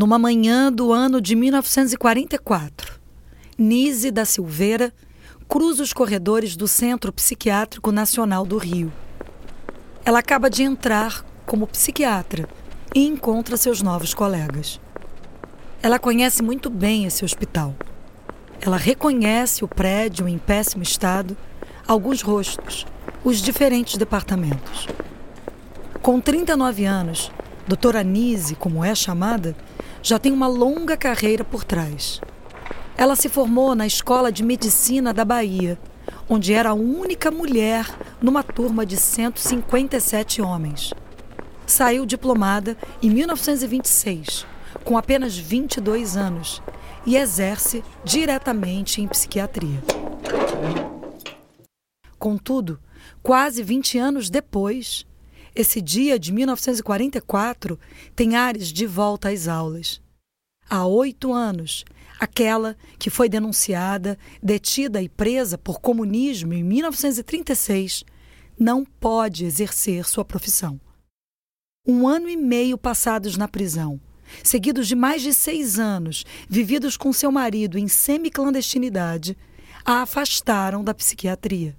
Numa manhã do ano de 1944, Nise da Silveira cruza os corredores do Centro Psiquiátrico Nacional do Rio. Ela acaba de entrar como psiquiatra e encontra seus novos colegas. Ela conhece muito bem esse hospital. Ela reconhece o prédio em péssimo estado, alguns rostos, os diferentes departamentos. Com 39 anos, doutora Nise, como é chamada, já tem uma longa carreira por trás. Ela se formou na Escola de Medicina da Bahia, onde era a única mulher numa turma de 157 homens. Saiu diplomada em 1926, com apenas 22 anos, e exerce diretamente em psiquiatria. Contudo, quase 20 anos depois, esse dia de 1944 tem ares de volta às aulas. Há oito anos, aquela que foi denunciada, detida e presa por comunismo em 1936, não pode exercer sua profissão. Um ano e meio passados na prisão, seguidos de mais de seis anos vividos com seu marido em semiclandestinidade, a afastaram da psiquiatria.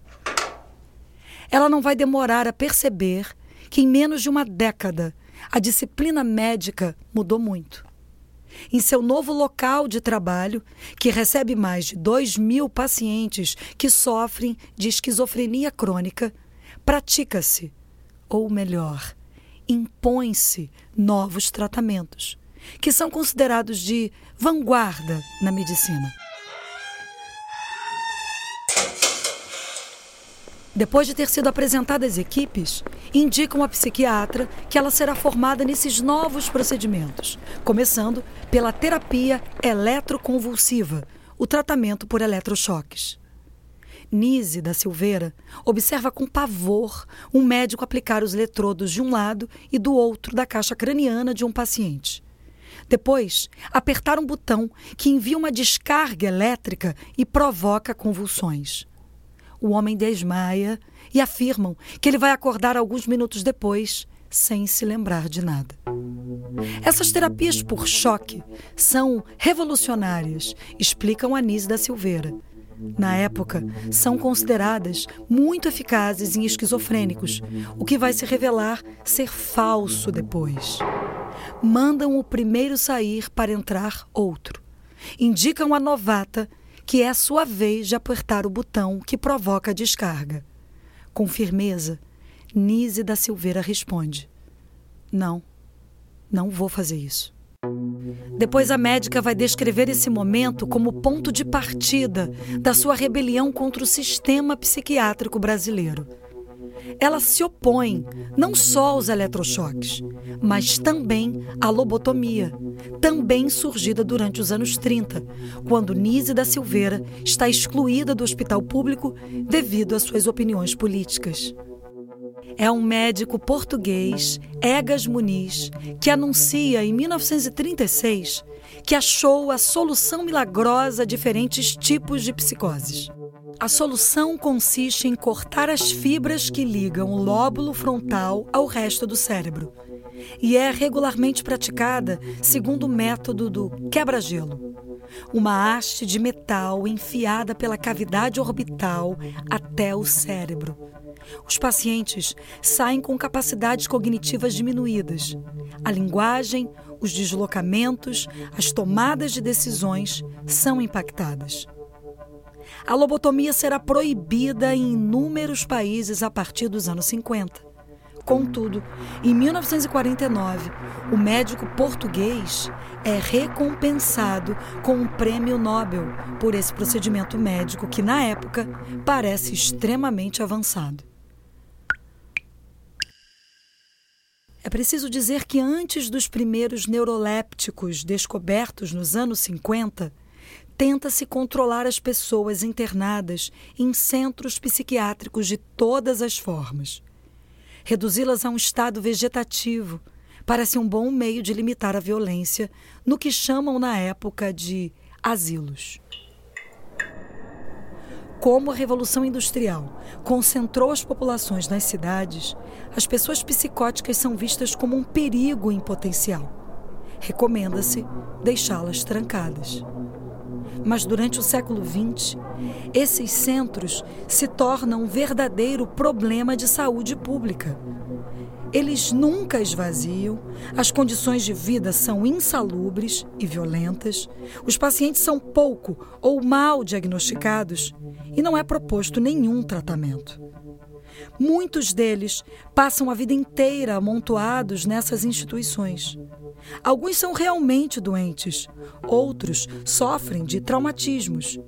Ela não vai demorar a perceber que em menos de uma década a disciplina médica mudou muito. Em seu novo local de trabalho, que recebe mais de 2 mil pacientes que sofrem de esquizofrenia crônica, pratica-se, ou melhor, impõe-se novos tratamentos, que são considerados de vanguarda na medicina. Depois de ter sido apresentada às equipes, indicam a psiquiatra que ela será formada nesses novos procedimentos, começando pela terapia eletroconvulsiva, o tratamento por eletrochoques. Nise da Silveira observa com pavor um médico aplicar os eletrodos de um lado e do outro da caixa craniana de um paciente. Depois, apertar um botão que envia uma descarga elétrica e provoca convulsões o homem desmaia e afirmam que ele vai acordar alguns minutos depois, sem se lembrar de nada. Essas terapias por choque são revolucionárias, explicam Anise da Silveira. Na época, são consideradas muito eficazes em esquizofrênicos, o que vai se revelar ser falso depois. Mandam o primeiro sair para entrar outro. Indicam a novata que é a sua vez de apertar o botão que provoca a descarga. Com firmeza, Nise da Silveira responde: Não, não vou fazer isso. Depois a médica vai descrever esse momento como ponto de partida da sua rebelião contra o sistema psiquiátrico brasileiro ela se opõe não só aos eletrochoques, mas também à lobotomia, também surgida durante os anos 30, quando Nise da Silveira está excluída do hospital público devido às suas opiniões políticas. É um médico português, Egas Muniz, que anuncia em 1936 que achou a solução milagrosa a diferentes tipos de psicoses. A solução consiste em cortar as fibras que ligam o lóbulo frontal ao resto do cérebro e é regularmente praticada segundo o método do quebra-gelo. Uma haste de metal enfiada pela cavidade orbital até o cérebro. Os pacientes saem com capacidades cognitivas diminuídas. A linguagem, os deslocamentos, as tomadas de decisões são impactadas. A lobotomia será proibida em inúmeros países a partir dos anos 50, Contudo, em 1949, o médico português é recompensado com um prêmio Nobel por esse procedimento médico que, na época, parece extremamente avançado. É preciso dizer que antes dos primeiros neurolépticos descobertos nos anos 50, tenta-se controlar as pessoas internadas em centros psiquiátricos de todas as formas. Reduzi-las a um estado vegetativo parece um bom meio de limitar a violência no que chamam na época de asilos. Como a Revolução Industrial concentrou as populações nas cidades, as pessoas psicóticas são vistas como um perigo em potencial. Recomenda-se deixá-las trancadas. Mas durante o século XX, esses centros se tornam um verdadeiro problema de saúde pública. Eles nunca esvaziam, as condições de vida são insalubres e violentas, os pacientes são pouco ou mal diagnosticados e não é proposto nenhum tratamento. Muitos deles passam a vida inteira amontoados nessas instituições. Alguns são realmente doentes, outros sofrem de traumatismos,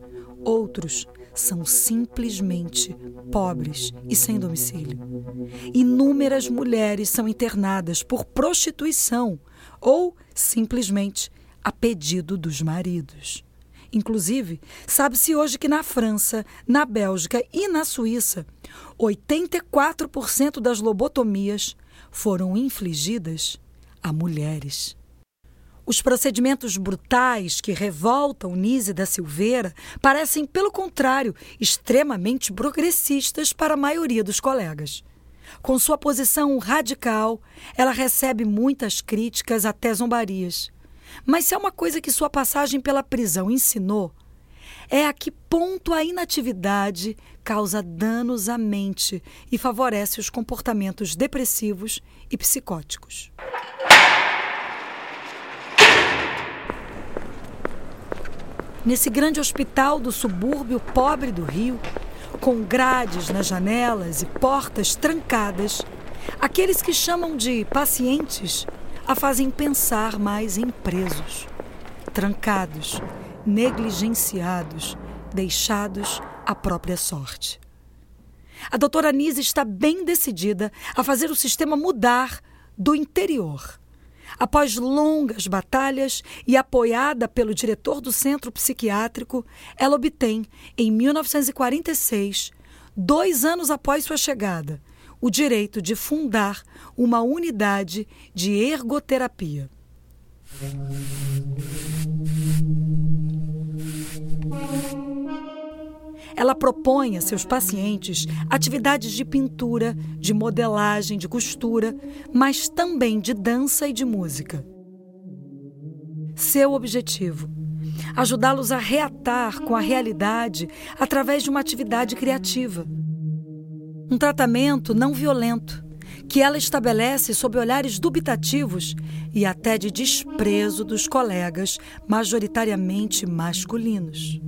outros são simplesmente pobres e sem domicílio. Inúmeras mulheres são internadas por prostituição ou simplesmente a pedido dos maridos. Inclusive, sabe-se hoje que na França, na Bélgica e na Suíça, 84% das lobotomias foram infligidas a mulheres. Os procedimentos brutais que revoltam Nise da Silveira parecem, pelo contrário, extremamente progressistas para a maioria dos colegas. Com sua posição radical, ela recebe muitas críticas, até zombarias. Mas se é uma coisa que sua passagem pela prisão ensinou, é a que ponto a inatividade causa danos à mente e favorece os comportamentos depressivos e psicóticos. nesse grande hospital do subúrbio pobre do Rio, com grades nas janelas e portas trancadas, aqueles que chamam de pacientes a fazem pensar mais em presos, trancados, negligenciados, deixados à própria sorte. A doutora Nise está bem decidida a fazer o sistema mudar do interior Após longas batalhas e apoiada pelo diretor do centro psiquiátrico, ela obtém, em 1946, dois anos após sua chegada, o direito de fundar uma unidade de ergoterapia. Ela propõe a seus pacientes atividades de pintura, de modelagem, de costura, mas também de dança e de música. Seu objetivo: ajudá-los a reatar com a realidade através de uma atividade criativa. Um tratamento não violento, que ela estabelece sob olhares dubitativos e até de desprezo dos colegas, majoritariamente masculinos.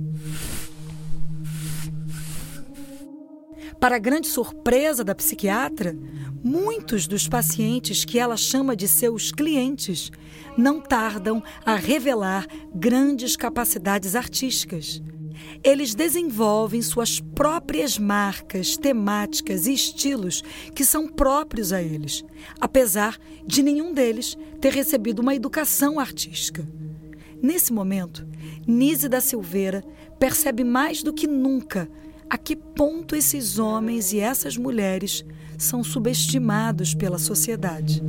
Para grande surpresa da psiquiatra, muitos dos pacientes que ela chama de seus clientes não tardam a revelar grandes capacidades artísticas. Eles desenvolvem suas próprias marcas, temáticas e estilos que são próprios a eles, apesar de nenhum deles ter recebido uma educação artística. Nesse momento, Nise da Silveira percebe mais do que nunca a que ponto esses homens e essas mulheres são subestimados pela sociedade.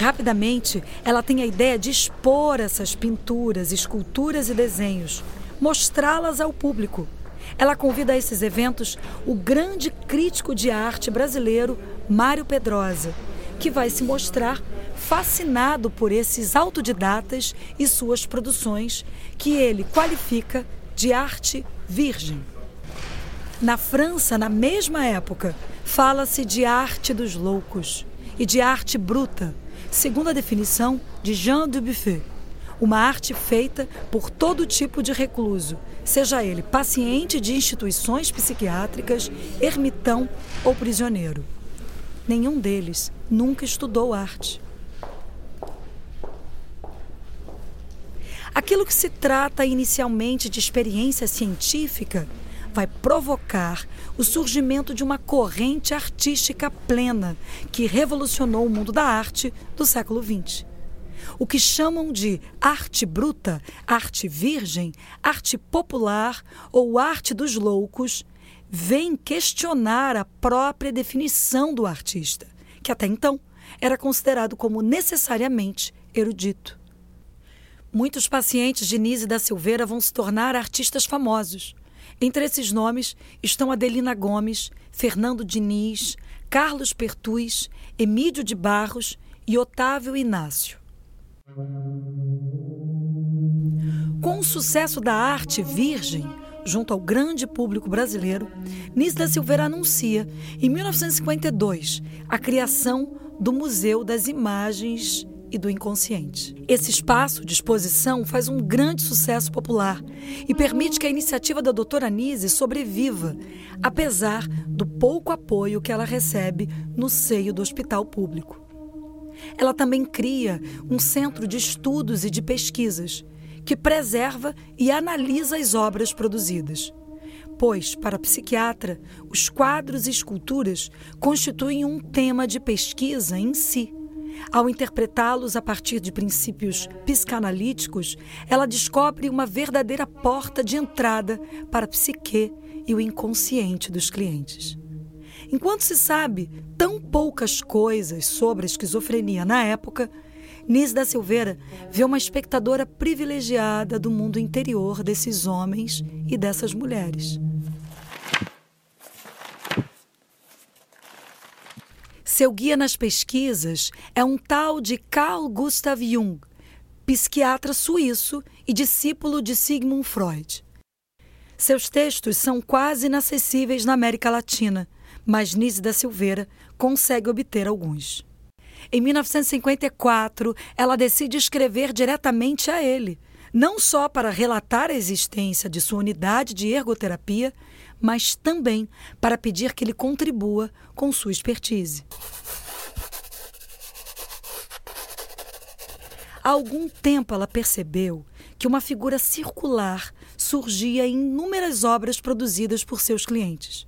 Rapidamente, ela tem a ideia de expor essas pinturas, esculturas e desenhos, mostrá-las ao público. Ela convida a esses eventos o grande crítico de arte brasileiro, Mário Pedrosa, que vai se mostrar fascinado por esses autodidatas e suas produções, que ele qualifica de arte virgem. Na França, na mesma época, fala-se de arte dos loucos e de arte bruta, segundo a definição de Jean Dubuffet, uma arte feita por todo tipo de recluso, seja ele paciente de instituições psiquiátricas, ermitão ou prisioneiro. Nenhum deles nunca estudou arte. Aquilo que se trata inicialmente de experiência científica vai provocar o surgimento de uma corrente artística plena que revolucionou o mundo da arte do século XX. O que chamam de arte bruta, arte virgem, arte popular ou arte dos loucos vem questionar a própria definição do artista, que até então era considerado como necessariamente erudito. Muitos pacientes de Nise da Silveira vão se tornar artistas famosos. Entre esses nomes estão Adelina Gomes, Fernando Diniz, Carlos Pertuz, Emílio de Barros e Otávio Inácio. Com o sucesso da arte virgem, junto ao grande público brasileiro, Nise da Silveira anuncia, em 1952, a criação do Museu das Imagens e do inconsciente. Esse espaço de exposição faz um grande sucesso popular e permite que a iniciativa da doutora Nise sobreviva, apesar do pouco apoio que ela recebe no seio do hospital público. Ela também cria um centro de estudos e de pesquisas que preserva e analisa as obras produzidas. Pois, para a psiquiatra, os quadros e esculturas constituem um tema de pesquisa em si ao interpretá-los a partir de princípios psicanalíticos, ela descobre uma verdadeira porta de entrada para a psique e o inconsciente dos clientes. Enquanto se sabe tão poucas coisas sobre a esquizofrenia na época, Nise da Silveira vê uma espectadora privilegiada do mundo interior desses homens e dessas mulheres. Seu guia nas pesquisas é um tal de Carl Gustav Jung, psiquiatra suíço e discípulo de Sigmund Freud. Seus textos são quase inacessíveis na América Latina, mas Nise da Silveira consegue obter alguns. Em 1954, ela decide escrever diretamente a ele, não só para relatar a existência de sua unidade de ergoterapia, mas também para pedir que ele contribua com sua expertise. Há algum tempo ela percebeu que uma figura circular surgia em inúmeras obras produzidas por seus clientes.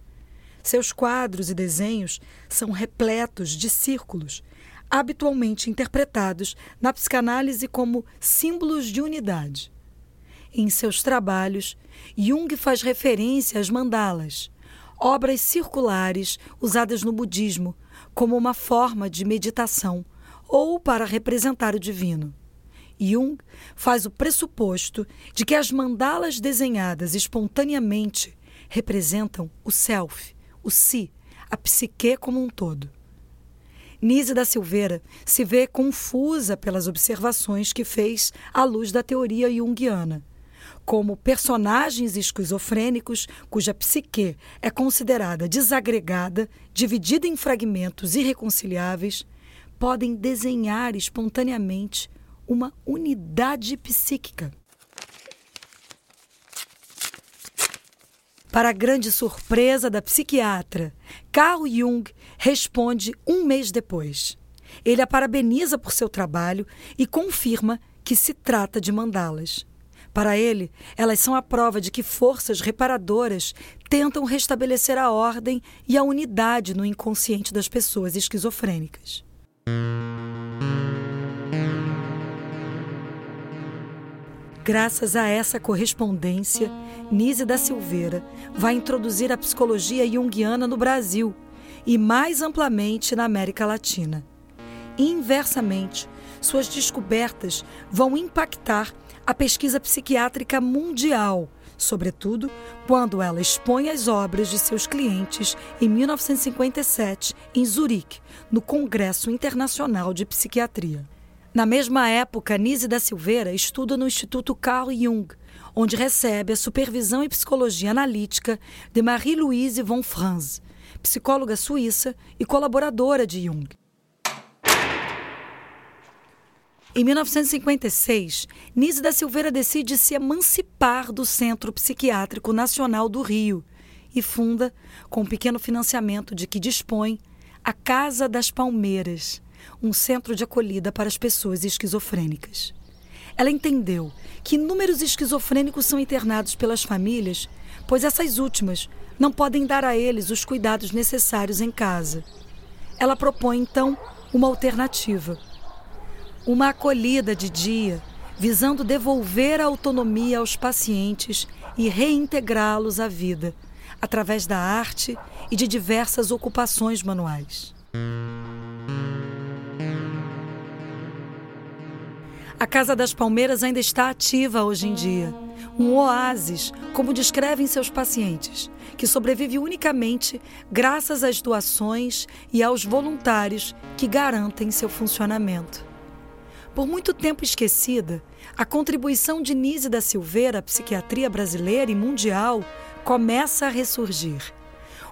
Seus quadros e desenhos são repletos de círculos, habitualmente interpretados na psicanálise como símbolos de unidade. Em seus trabalhos, Jung faz referência às mandalas, obras circulares usadas no budismo como uma forma de meditação ou para representar o divino. Jung faz o pressuposto de que as mandalas desenhadas espontaneamente representam o self, o si, a psique como um todo. Nise da Silveira se vê confusa pelas observações que fez à luz da teoria junguiana como personagens esquizofrênicos cuja psique é considerada desagregada, dividida em fragmentos irreconciliáveis, podem desenhar espontaneamente uma unidade psíquica. Para a grande surpresa da psiquiatra, Carl Jung responde um mês depois. Ele a parabeniza por seu trabalho e confirma que se trata de mandá-las. Para ele, elas são a prova de que forças reparadoras tentam restabelecer a ordem e a unidade no inconsciente das pessoas esquizofrênicas. Graças a essa correspondência, Nise da Silveira vai introduzir a psicologia junguiana no Brasil e mais amplamente na América Latina. Inversamente, suas descobertas vão impactar a pesquisa psiquiátrica mundial, sobretudo quando ela expõe as obras de seus clientes em 1957 em Zurique, no Congresso Internacional de Psiquiatria. Na mesma época, Nise da Silveira estuda no Instituto Carl Jung, onde recebe a supervisão em psicologia analítica de Marie-Louise von Franz, psicóloga suíça e colaboradora de Jung. Em 1956, Nise da Silveira decide se emancipar do Centro Psiquiátrico Nacional do Rio e funda, com um pequeno financiamento de que dispõe, a Casa das Palmeiras, um centro de acolhida para as pessoas esquizofrênicas. Ela entendeu que inúmeros esquizofrênicos são internados pelas famílias, pois essas últimas não podem dar a eles os cuidados necessários em casa. Ela propõe, então, uma alternativa uma acolhida de dia, visando devolver a autonomia aos pacientes e reintegrá-los à vida, através da arte e de diversas ocupações manuais. A Casa das Palmeiras ainda está ativa hoje em dia. Um oásis, como descrevem seus pacientes, que sobrevive unicamente graças às doações e aos voluntários que garantem seu funcionamento. Por muito tempo esquecida, a contribuição de Nise da Silveira à psiquiatria brasileira e mundial começa a ressurgir.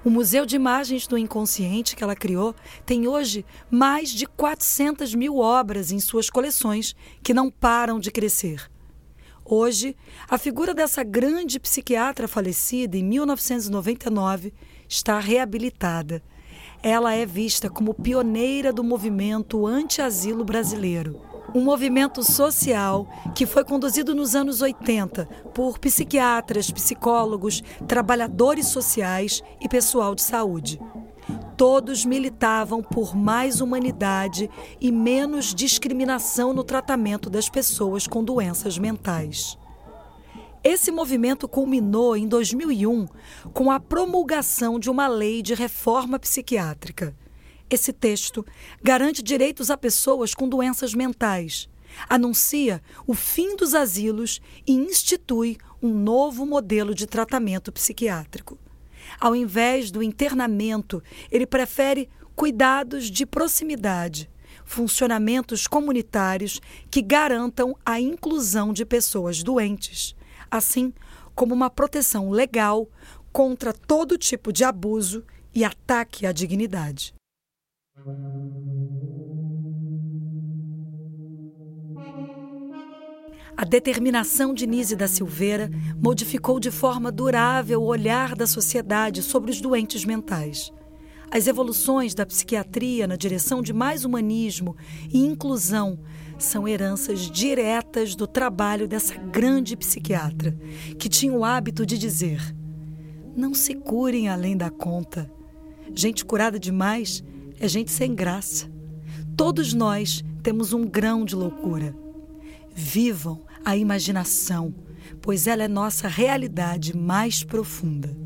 O Museu de Imagens do Inconsciente que ela criou tem hoje mais de 400 mil obras em suas coleções que não param de crescer. Hoje, a figura dessa grande psiquiatra falecida em 1999 está reabilitada. Ela é vista como pioneira do movimento anti-asilo brasileiro um movimento social que foi conduzido nos anos 80 por psiquiatras, psicólogos, trabalhadores sociais e pessoal de saúde. Todos militavam por mais humanidade e menos discriminação no tratamento das pessoas com doenças mentais. Esse movimento culminou em 2001 com a promulgação de uma lei de reforma psiquiátrica. Esse texto garante direitos a pessoas com doenças mentais, anuncia o fim dos asilos e institui um novo modelo de tratamento psiquiátrico. Ao invés do internamento, ele prefere cuidados de proximidade, funcionamentos comunitários que garantam a inclusão de pessoas doentes, assim como uma proteção legal contra todo tipo de abuso e ataque à dignidade. A determinação de Nise da Silveira modificou de forma durável o olhar da sociedade sobre os doentes mentais. As evoluções da psiquiatria na direção de mais humanismo e inclusão são heranças diretas do trabalho dessa grande psiquiatra, que tinha o hábito de dizer: não se curem além da conta. Gente curada demais é gente sem graça. Todos nós temos um grão de loucura. Vivam a imaginação, pois ela é nossa realidade mais profunda.